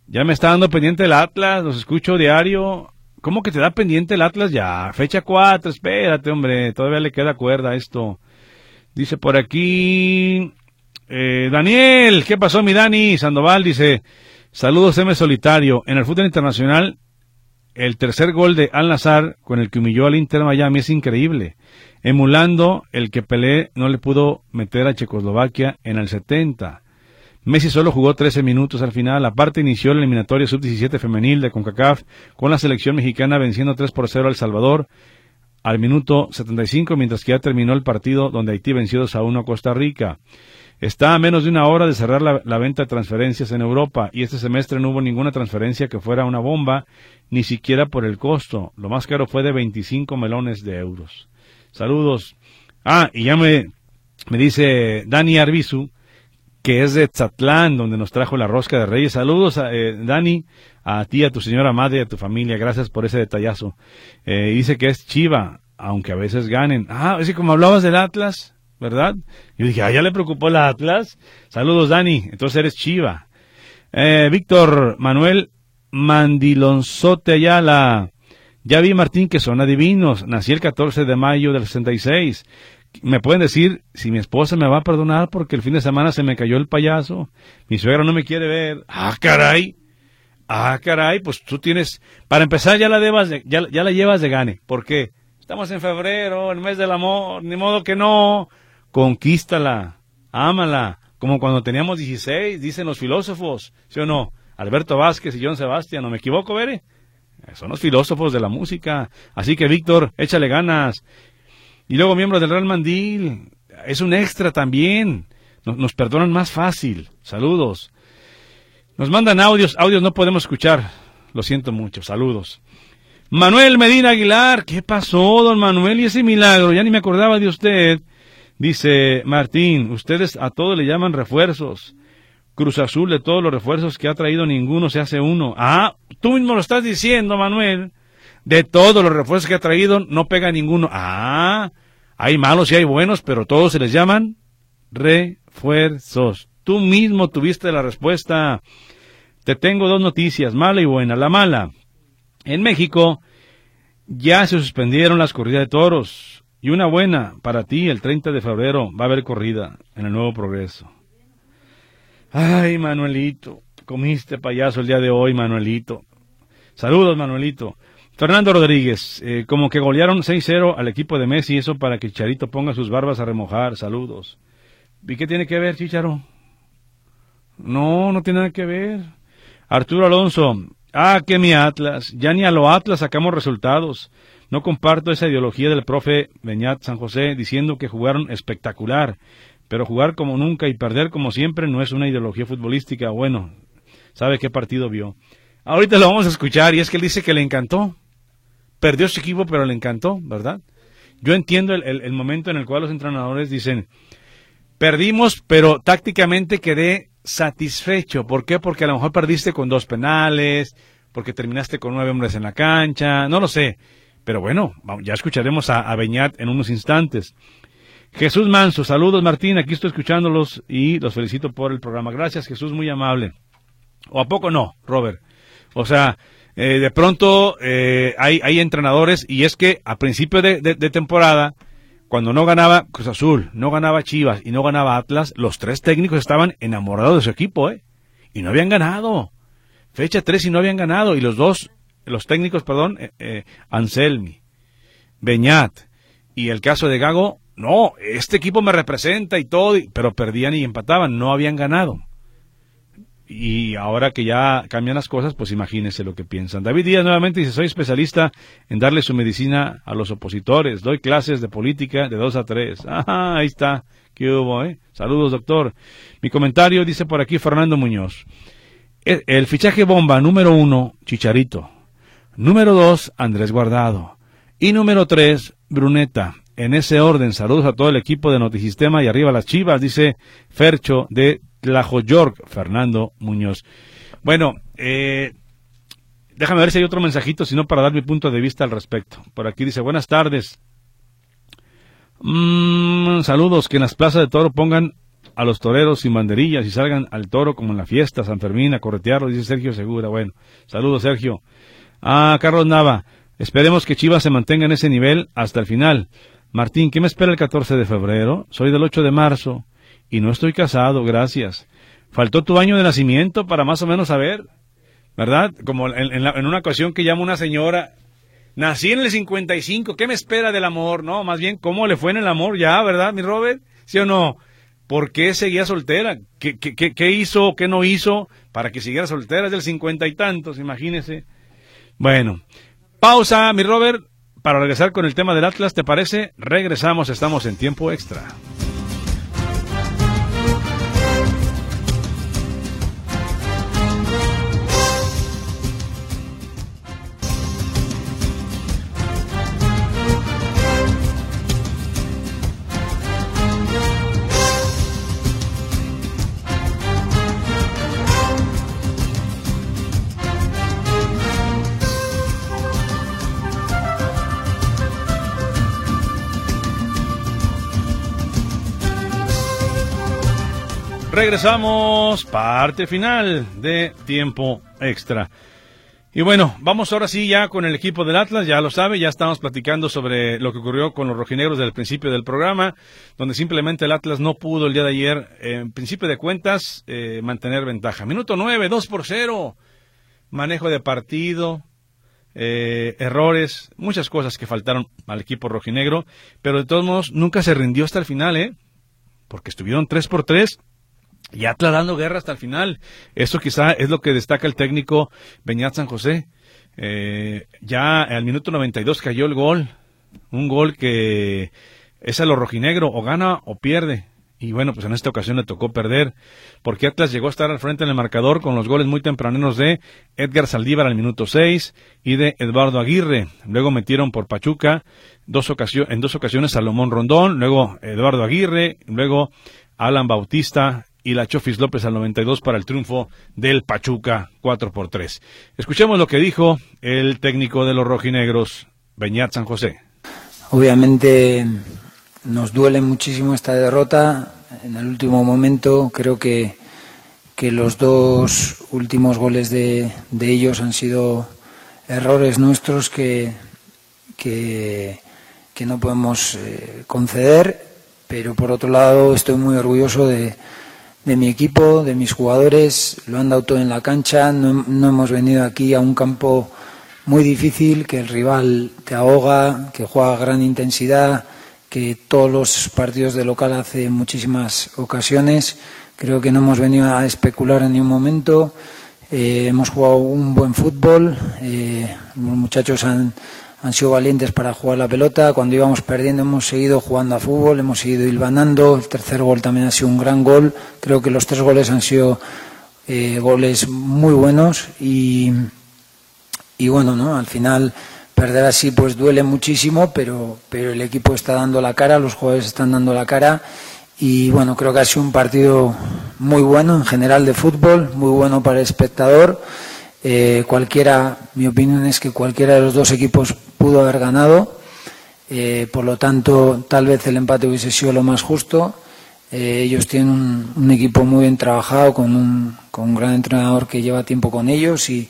[SPEAKER 1] Ya me está dando pendiente el Atlas, los escucho diario. ¿Cómo que te da pendiente el Atlas ya? Fecha 4, espérate, hombre, todavía le queda cuerda esto. Dice por aquí, eh, Daniel, ¿qué pasó mi Dani? Sandoval dice, saludos M Solitario. En el fútbol internacional, el tercer gol de Al Nazar con el que humilló al Inter Miami es increíble, emulando el que Pelé no le pudo meter a Checoslovaquia en el 70. Messi solo jugó 13 minutos al final, aparte inició la eliminatoria sub-17 femenil de CONCACAF con la selección mexicana venciendo 3 por 0 al Salvador al minuto 75, mientras que ya terminó el partido donde Haití venció 2 a 1 a Costa Rica. Está a menos de una hora de cerrar la, venta de transferencias en Europa y este semestre no hubo ninguna transferencia que fuera una bomba, ni siquiera por el costo. Lo más caro fue de 25 melones de euros. Saludos. Ah, y ya me, dice Dani Arbizu, que es de Tzatlán, donde nos trajo la rosca de Reyes. Saludos, a, eh, Dani, a ti, a tu señora madre a tu familia. Gracias por ese detallazo. Eh, dice que es Chiva, aunque a veces ganen. Ah, es como hablabas del Atlas, ¿verdad? Yo dije, ah, ya le preocupó el Atlas. Saludos, Dani. Entonces eres Chiva. Eh, Víctor Manuel Mandilonzote Ayala. Ya vi, Martín, que son adivinos. Nací el 14 de mayo del 66. Me pueden decir si mi esposa me va a perdonar porque el fin de semana se me cayó el payaso. Mi suegra no me quiere ver. Ah, caray. Ah, caray, pues tú tienes, para empezar ya la debas ya, ya la llevas de gane. ¿Por qué? Estamos en febrero, el mes del amor, ni modo que no conquístala, ámala, como cuando teníamos 16, dicen los filósofos, ¿sí o no? Alberto Vázquez y John Sebastián, ¿no me equivoco, Bere? Son los filósofos de la música. Así que, Víctor, échale ganas. Y luego, miembros del Real Mandil, es un extra también. Nos perdonan más fácil. Saludos. Nos mandan audios, audios no podemos escuchar. Lo siento mucho, saludos. Manuel Medina Aguilar, ¿qué pasó, don Manuel? Y ese milagro, ya ni me acordaba de usted. Dice Martín, ustedes a todos le llaman refuerzos. Cruz Azul de todos los refuerzos que ha traído ninguno se hace uno. Ah, tú mismo lo estás diciendo, Manuel. De todos los refuerzos que ha traído no pega ninguno. Ah, hay malos y hay buenos, pero todos se les llaman refuerzos. Tú mismo tuviste la respuesta. Te tengo dos noticias, mala y buena. La mala, en México ya se suspendieron las corridas de toros. Y una buena para ti, el 30 de febrero va a haber corrida en el Nuevo Progreso. Ay, Manuelito, comiste payaso el día de hoy, Manuelito. Saludos, Manuelito. Fernando Rodríguez, eh, como que golearon 6-0 al equipo de Messi, eso para que Charito ponga sus barbas a remojar. Saludos. ¿Y qué tiene que ver, Chicharo? No, no tiene nada que ver. Arturo Alonso, ah, que mi Atlas. Ya ni a lo Atlas sacamos resultados. No comparto esa ideología del profe Beñat San José diciendo que jugaron espectacular, pero jugar como nunca y perder como siempre no es una ideología futbolística. Bueno, ¿sabe qué partido vio? Ahorita lo vamos a escuchar y es que él dice que le encantó. Perdió su equipo, pero le encantó, ¿verdad? Yo entiendo el, el momento en el cual los entrenadores dicen, perdimos, pero tácticamente quedé satisfecho. ¿Por qué? Porque a lo mejor perdiste con dos penales, porque terminaste con nueve hombres en la cancha, no lo sé. Pero bueno, ya escucharemos a, Beñat en unos instantes. Jesús Manso, saludos Martín, aquí estoy escuchándolos y los felicito por el programa. Gracias Jesús, muy amable. ¿O a poco no, Robert? O sea, eh, de pronto eh, hay, hay, entrenadores y es que a principio de, de, temporada, cuando no ganaba Cruz Azul, no ganaba Chivas y no ganaba Atlas, los tres técnicos estaban enamorados de su equipo, ¿eh? Y no habían ganado. Fecha 3 y no habían ganado. Y los dos los técnicos, perdón, eh, eh, Anselmi, Beñat y el caso de Gago, no, este equipo me representa y todo, pero perdían y empataban, no habían ganado. Y ahora que ya cambian las cosas, pues imagínense lo que piensan. David Díaz nuevamente dice, soy especialista en darle su medicina a los opositores. Doy clases de política de dos a tres. (laughs) Ah, ahí está. ¿Qué hubo, eh? Saludos, doctor. Mi comentario dice por aquí Fernando Muñoz. El, el fichaje bomba número uno, Chicharito. Número dos, Andrés Guardado. Y número tres, Bruneta. En ese orden, saludos a todo el equipo de Notisistema y arriba las chivas, dice Fercho de Tlajoyork, Fernando Muñoz. Bueno, eh, déjame ver si hay otro mensajito, sino para dar mi punto de vista al respecto. Por aquí dice, buenas tardes. Mm, saludos, que en las plazas de toro pongan a los toreros sin banderillas y salgan al toro como en la fiesta San Fermín a corretearlo, dice Sergio Segura. Bueno, saludos Sergio. Ah, Carlos Nava, esperemos que Chivas se mantenga en ese nivel hasta el final. Martín, ¿qué me espera el 14 de febrero? Soy del 8 de marzo y no estoy casado, gracias. Faltó tu año de nacimiento para más o menos saber. ¿verdad? Como en, en una ocasión que llama una señora, nací en el 55, ¿qué me espera del amor? No, más bien, ¿cómo le fue en el amor ya, verdad, mi Robert? ¿Sí o no? ¿Por qué seguía soltera? ¿Qué, qué, qué, qué hizo, qué no hizo para que siguiera soltera? Es del cincuenta y tantos, imagínese. Bueno, pausa, mi Robert, para regresar con el tema del Atlas, ¿te parece? Regresamos, estamos en tiempo extra. Regresamos, parte final de tiempo extra. Y bueno, vamos ahora sí ya con el equipo del Atlas, ya lo sabe, ya estamos platicando sobre lo que ocurrió con los rojinegros del principio del programa, donde simplemente el Atlas no pudo el día de ayer, en principio de cuentas, eh, mantener ventaja. Minuto nueve, dos por cero, manejo de partido, eh, errores, muchas cosas que faltaron al equipo rojinegro, pero de todos modos nunca se rindió hasta el final, ¿eh? Porque estuvieron tres por tres y Atlas dando guerra hasta el final. Eso quizá es lo que destaca el técnico Beñat San José. Eh, ya al minuto 92 cayó el gol. Un gol que es a lo rojinegro, o gana o pierde. Y bueno, pues en esta ocasión le tocó perder, porque Atlas llegó a estar al frente en el marcador con los goles muy tempraneros de Edgar Saldívar al minuto 6 y de Eduardo Aguirre. Luego metieron por Pachuca dos en dos ocasiones Salomón Rondón, luego Eduardo Aguirre, luego Alan Bautista y la Chofis López al 92 para el triunfo del Pachuca 4 por 3. Escuchemos lo que dijo el técnico de los rojinegros, Beñat San José.
[SPEAKER 2] Obviamente nos duele muchísimo esta derrota. En el último momento creo que, que los dos últimos goles de, de ellos han sido errores nuestros que, que, que no podemos eh, conceder, pero por otro lado estoy muy orgulloso de, de mi equipo, de mis jugadores, lo han dado todo en la cancha, no, hemos venido aquí a un campo muy difícil, que el rival te ahoga, que juega a gran intensidad, que todos los partidos de local hace muchísimas ocasiones. Creo que no hemos venido a especular en ningún momento. Eh, hemos jugado un buen fútbol. Eh, los muchachos han, han sido valientes para jugar la pelota. Cuando íbamos perdiendo hemos seguido jugando a fútbol, hemos seguido hilvanando. El tercer gol también ha sido un gran gol. Creo que los tres goles han sido eh, goles muy buenos y, y bueno, ¿no? Al final perder así pues duele muchísimo, pero, pero el equipo está dando la cara, los jugadores están dando la cara y bueno, creo que ha sido un partido muy bueno en general de fútbol, muy bueno para el espectador. Eh, cualquiera, mi opinión es que cualquiera de los dos equipos pudo haber ganado. Eh, por lo tanto, tal vez el empate hubiese sido lo más justo. Eh, ellos tienen un, equipo muy bien trabajado, con un, con un gran entrenador que lleva tiempo con ellos y,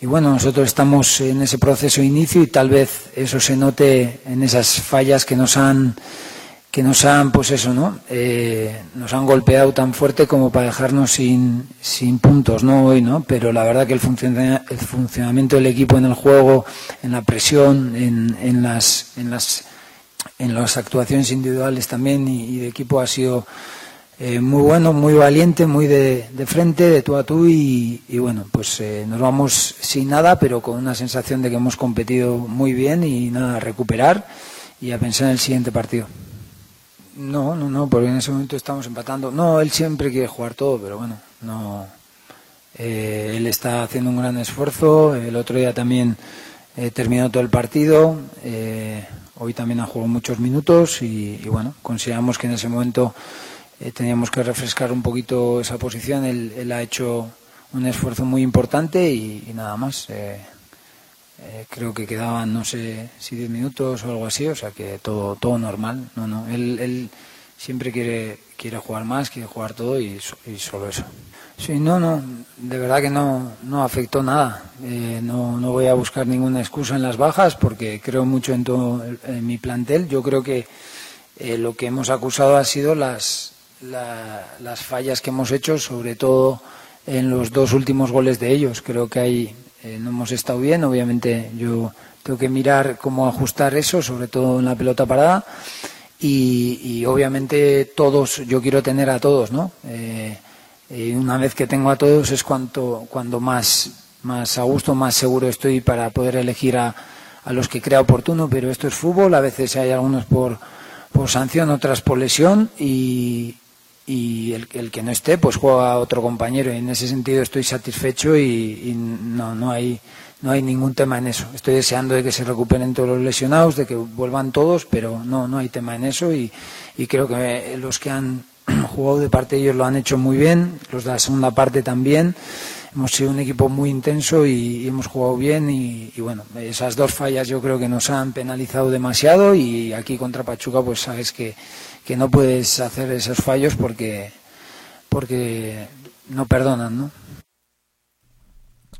[SPEAKER 2] y, bueno, nosotros estamos en ese proceso de inicio y tal vez eso se note en esas fallas que nos han que nos han, pues eso, ¿no? Eh, nos han golpeado tan fuerte como para dejarnos sin, puntos, ¿no? Hoy, ¿no? Pero la verdad que el, el funcionamiento del equipo en el juego, en la presión, en, en, las, en, las, en las actuaciones individuales también y, de equipo ha sido eh, muy bueno, muy valiente, muy de, de, frente, de tú a tú y, y bueno, pues eh, nos vamos sin nada, pero con una sensación de que hemos competido muy bien y nada, a recuperar y a pensar en el siguiente partido. No, no, no, porque en ese momento estamos empatando. No, él siempre quiere jugar todo, pero bueno, no. Eh, él está haciendo un gran esfuerzo. El otro día también eh, terminó todo el partido. Eh, hoy también ha jugado muchos minutos y, bueno, consideramos que en ese momento teníamos que refrescar un poquito esa posición. Él, ha hecho un esfuerzo muy importante y, y nada más. Eh, creo que quedaban, no sé si 10 minutos o algo así, o sea que todo, todo normal. No, no, él, él siempre quiere, quiere jugar más, quiere jugar todo y, y, solo eso. Sí, no, no, de verdad que no, no afectó nada. Eh, no, no voy a buscar ninguna excusa en las bajas porque creo mucho en todo en mi plantel. Yo creo que eh, lo que hemos acusado ha sido las, las fallas que hemos hecho, sobre todo en los dos últimos goles de ellos. Creo que ahí eh, no hemos estado bien. Obviamente yo tengo que mirar cómo ajustar eso, sobre todo en la pelota parada. Y, obviamente todos, yo quiero tener a todos, ¿no? Eh, y una vez que tengo a todos es cuanto, cuando más, más a gusto, más seguro estoy para poder elegir a, a los que crea oportuno, pero esto es fútbol, a veces hay algunos por, por sanción, otras por lesión y, y el, el, que no esté pues juega otro compañero y en ese sentido estoy satisfecho y, no, no hay no hay ningún tema en eso. Estoy deseando de que se recuperen todos los lesionados, de que vuelvan todos, pero no, no hay tema en eso y, y creo que los que han (clears throat) jugado de parte de ellos lo han hecho muy bien, los de la segunda parte también. Hemos sido un equipo muy intenso y, hemos jugado bien y, bueno, esas dos fallas yo creo que nos han penalizado demasiado y aquí contra Pachuca pues sabes que que no puedes hacer esos fallos porque, porque no perdonan, ¿no?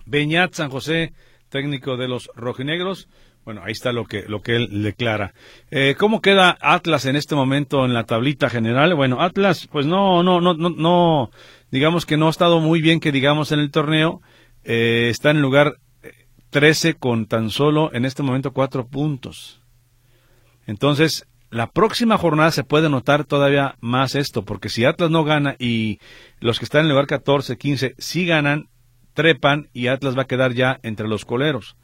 [SPEAKER 1] Beñat San José, técnico de los rojinegros. Bueno, ahí está lo que, lo que él declara. Eh, ¿Cómo queda Atlas en este momento en la tablita general? Bueno, Atlas, pues no, no, no, no, no digamos que no ha estado muy bien que digamos en el torneo. Eh, está en el lugar 13 con tan solo en este momento cuatro puntos. Entonces, la próxima jornada se puede notar todavía más esto, porque si Atlas no gana y los que están en el lugar 14, 15 sí ganan, trepan y Atlas va a quedar ya entre los coleros.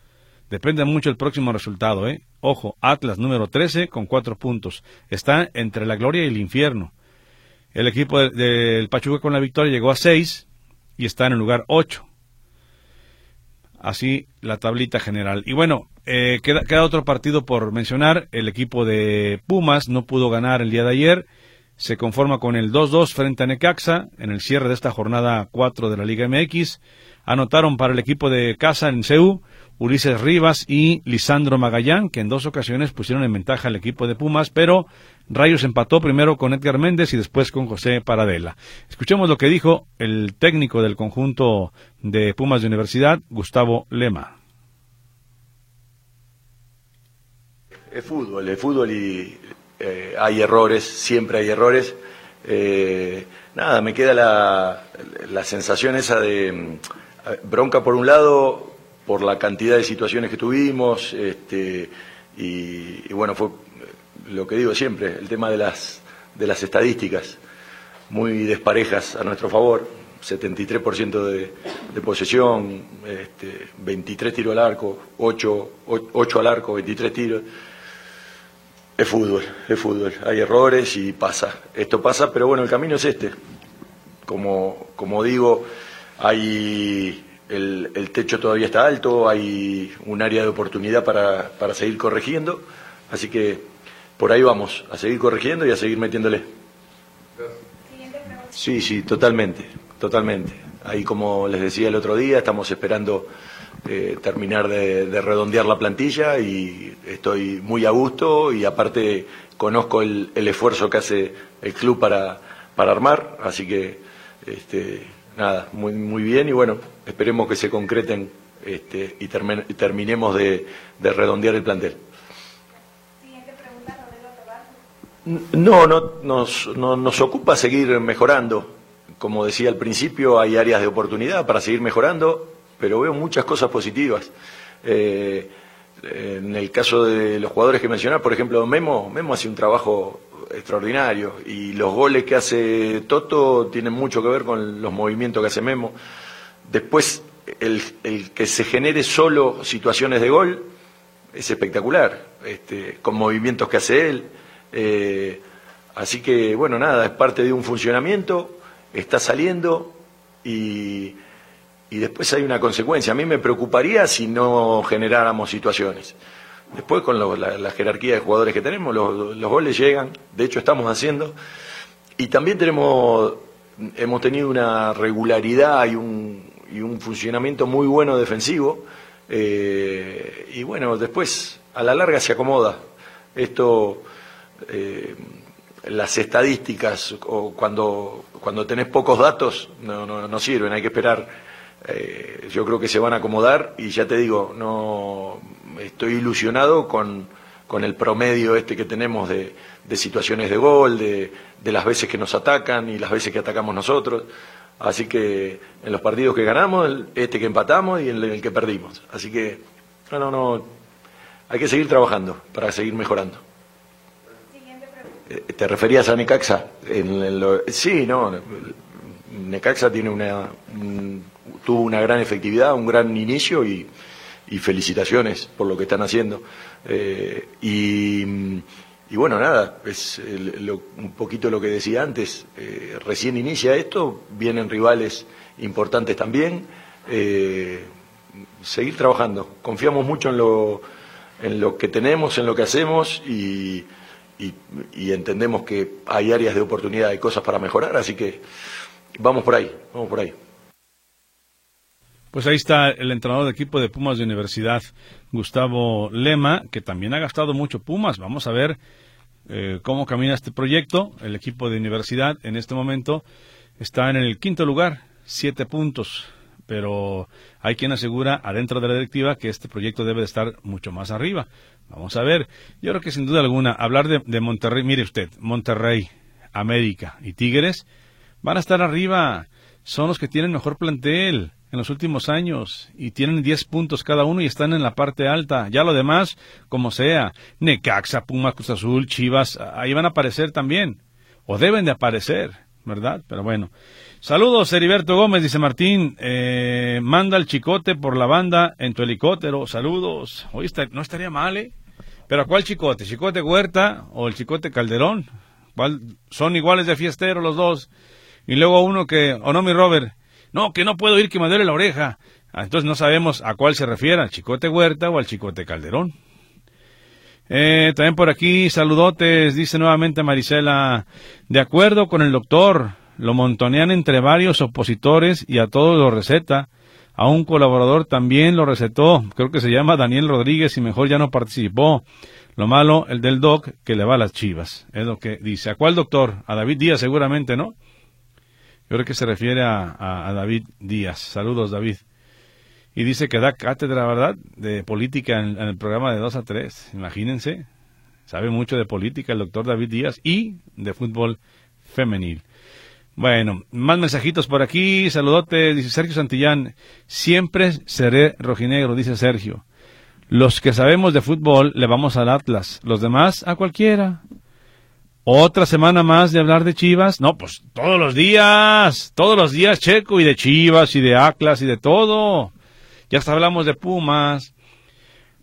[SPEAKER 1] Depende mucho el próximo resultado, ¿eh? Ojo, Atlas número 13 con cuatro puntos. Está entre la gloria y el infierno. El equipo del Pachuca con la victoria llegó a 6 y está en el lugar 8. Así la tablita general. Y bueno, eh, queda, queda, otro partido por mencionar. El equipo de Pumas no pudo ganar el día de ayer. Se conforma con el 2-2 frente a Necaxa en el cierre de esta jornada 4 de la Liga MX. Anotaron para el equipo de casa en CEU Ulises Rivas y Lisandro Magallán, que en dos ocasiones pusieron en ventaja al equipo de Pumas, pero Rayos empató primero con Edgar Méndez y después con José Paradela. Escuchemos lo que dijo el técnico del conjunto de Pumas de Universidad, Gustavo Lema.
[SPEAKER 3] Es fútbol, es fútbol y eh, hay errores, siempre hay errores. Eh, nada, me queda la, la sensación esa de mm, bronca por un lado, por la cantidad de situaciones que tuvimos, este, y, bueno, fue lo que digo siempre, el tema de las, de las estadísticas, muy desparejas a nuestro favor, 73% de, de posesión, este, 23 tiros al arco, 8, 8 al arco, 23 tiros. Es fútbol, es fútbol. Hay errores y pasa. Esto pasa, pero bueno, el camino es este. Como, como digo, hay el, techo todavía está alto, hay un área de oportunidad para, para seguir corrigiendo, así que por ahí vamos, a seguir corrigiendo y a seguir metiéndole. Sí, sí, totalmente, totalmente. Ahí como les decía el otro día, estamos esperando eh, terminar de, redondear la plantilla y estoy muy a gusto y aparte conozco el, el esfuerzo que hace el club para, para armar, así que este, nada, muy, muy bien y bueno, esperemos que se concreten este, y, terminemos de, redondear el plantel. No, no nos, no, nos ocupa seguir mejorando. Como decía al principio, hay áreas de oportunidad para seguir mejorando, pero veo muchas cosas positivas. Eh, en el caso de los jugadores que mencionaba, por ejemplo, Memo, Memo hace un trabajo extraordinario y los goles que hace Toto tienen mucho que ver con los movimientos que hace Memo. Después, el, que se genere solo situaciones de gol es espectacular, este, con movimientos que hace él. Eh, así que, bueno, nada, es parte de un funcionamiento, está saliendo y, y después hay una consecuencia. A mí me preocuparía si no generáramos situaciones. Después con la, jerarquía de jugadores que tenemos, los, goles llegan, de hecho estamos haciendo, y también tenemos, hemos tenido una regularidad y un, y un funcionamiento muy bueno defensivo, eh, y bueno, después a la larga se acomoda. Esto, eh, las estadísticas, o cuando, cuando tenés pocos datos, no, no, no sirven, hay que esperar. Eh, yo creo que se van a acomodar y ya te digo, no estoy ilusionado con, con el promedio este que tenemos de, de situaciones de gol, de, de, las veces que nos atacan y las veces que atacamos nosotros. Así que en los partidos que ganamos, este que empatamos y en el que perdimos. Así que, no, no, no, hay que seguir trabajando para seguir mejorando. Eh, ¿Te referías a Necaxa? En sí, no. Necaxa tiene una, tuvo una gran efectividad, un gran inicio y, felicitaciones por lo que están haciendo. Eh, y, bueno, nada, es un poquito lo que decía antes. Eh, recién inicia esto, vienen rivales importantes también. seguir trabajando. Confiamos mucho en lo, en lo que tenemos, en lo que hacemos y y, entendemos que hay áreas de oportunidad, y cosas para mejorar, así que vamos por ahí, vamos por ahí.
[SPEAKER 1] Pues ahí está el entrenador de equipo de Pumas de Universidad, Gustavo Lema, que también ha gastado mucho Pumas. Vamos a ver eh, cómo camina este proyecto. El equipo de Universidad en este momento está en el quinto lugar, siete puntos. Pero hay quien asegura adentro de la directiva que este proyecto debe de estar mucho más arriba. Vamos a ver. Yo creo que sin duda alguna, hablar de, Monterrey, mire usted, Monterrey, América y Tigres van a estar arriba. Son los que tienen mejor plantel en los últimos años y tienen 10 puntos cada uno y están en la parte alta. Ya lo demás, como sea, Necaxa, Puma, Cruz Azul, Chivas, ahí van a aparecer también. O deben de aparecer, ¿verdad? Pero bueno. Saludos, Heriberto Gómez, dice Martín. Eh, manda el chicote por la banda en tu helicóptero. Saludos. Hoy no estaría mal, ¿eh? Pero ¿a cuál chicote? ¿Chicote Huerta o el chicote Calderón? ¿Cuál? Son iguales de fiestero los dos. Y luego uno que, o no, mi Robert, no, que no puedo ir, que me duele la oreja. Ah, entonces no sabemos a cuál se refiere, al chicote Huerta o al chicote Calderón. Eh, también por aquí, saludotes, dice nuevamente Marisela, de acuerdo con el doctor, lo montonean entre varios opositores y a todos lo receta. A un colaborador también lo recetó, creo que se llama Daniel Rodríguez y mejor ya no participó. Lo malo, el del doc, que le va a las chivas. Es lo que dice. ¿A cuál doctor? A David Díaz seguramente, ¿no? Yo creo que se refiere a, David Díaz. Saludos, David. Y dice que da cátedra, ¿verdad? De política en, el programa de 2 a 3. Imagínense. Sabe mucho de política el doctor David Díaz y de fútbol femenil. Bueno, más mensajitos por aquí. Saludote, dice Sergio Santillán. Siempre seré rojinegro, dice Sergio. Los que sabemos de fútbol le vamos al Atlas, los demás a cualquiera. Otra semana más de hablar de Chivas. No, pues todos los días, todos los días Checo y de Chivas y de Atlas y de todo. Ya hasta hablamos de Pumas.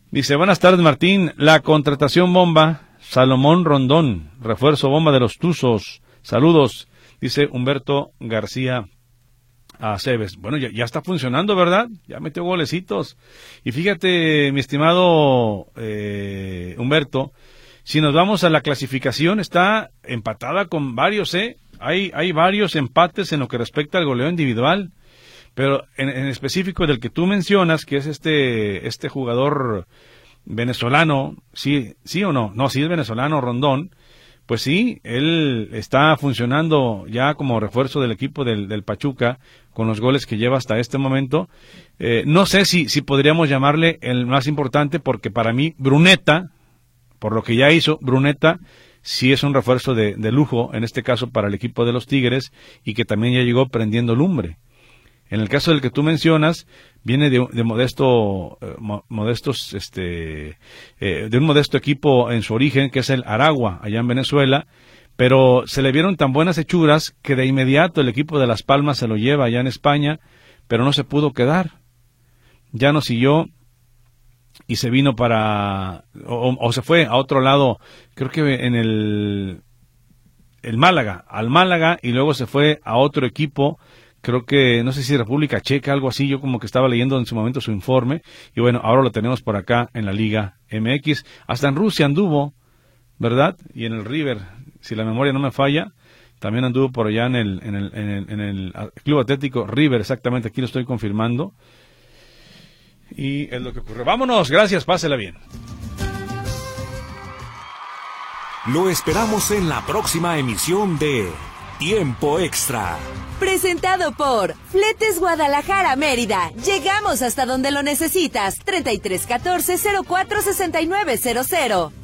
[SPEAKER 1] Dice, buenas tardes Martín. La contratación bomba, Salomón Rondón, refuerzo bomba de los Tuzos. Saludos. Dice Humberto García Aceves. Bueno, ya, está funcionando, ¿verdad? Ya metió golecitos. Y fíjate, mi estimado eh, Humberto, si nos vamos a la clasificación, está empatada con varios, ¿eh? Hay, hay varios empates en lo que respecta al goleo individual. Pero en, en, específico del que tú mencionas, que es este, este jugador venezolano, sí, sí o no, no, sí es venezolano, Rondón, pues sí, él está funcionando ya como refuerzo del equipo del, Pachuca con los goles que lleva hasta este momento. Eh, no sé si, si podríamos llamarle el más importante porque para mí Bruneta, por lo que ya hizo, Bruneta sí es un refuerzo de, de lujo, en este caso para el equipo de los Tigres y que también ya llegó prendiendo lumbre. En el caso del que tú mencionas, viene de, modesto, eh, modestos, este, eh, de un modesto equipo en su origen, que es el Aragua, allá en Venezuela, pero se le vieron tan buenas hechuras que de inmediato el equipo de Las Palmas se lo lleva allá en España, pero no se pudo quedar. Ya no siguió y se vino para, o, se fue a otro lado, creo que en el, el Málaga, al Málaga, y luego se fue a otro equipo creo que, no sé si República Checa, algo así, yo como que estaba leyendo en su momento su informe, y bueno, ahora lo tenemos por acá en la Liga MX, hasta en Rusia anduvo, ¿verdad? Y en el River, si la memoria no me falla, también anduvo por allá en el, en el, en el, Club Atlético River, exactamente, aquí lo estoy confirmando. Y es lo que ocurre. Vámonos, gracias, pásela bien.
[SPEAKER 4] Lo esperamos en la próxima emisión de Tiempo Extra.
[SPEAKER 5] Presentado por Fletes Guadalajara Mérida. Llegamos hasta donde lo necesitas. 3314 046900.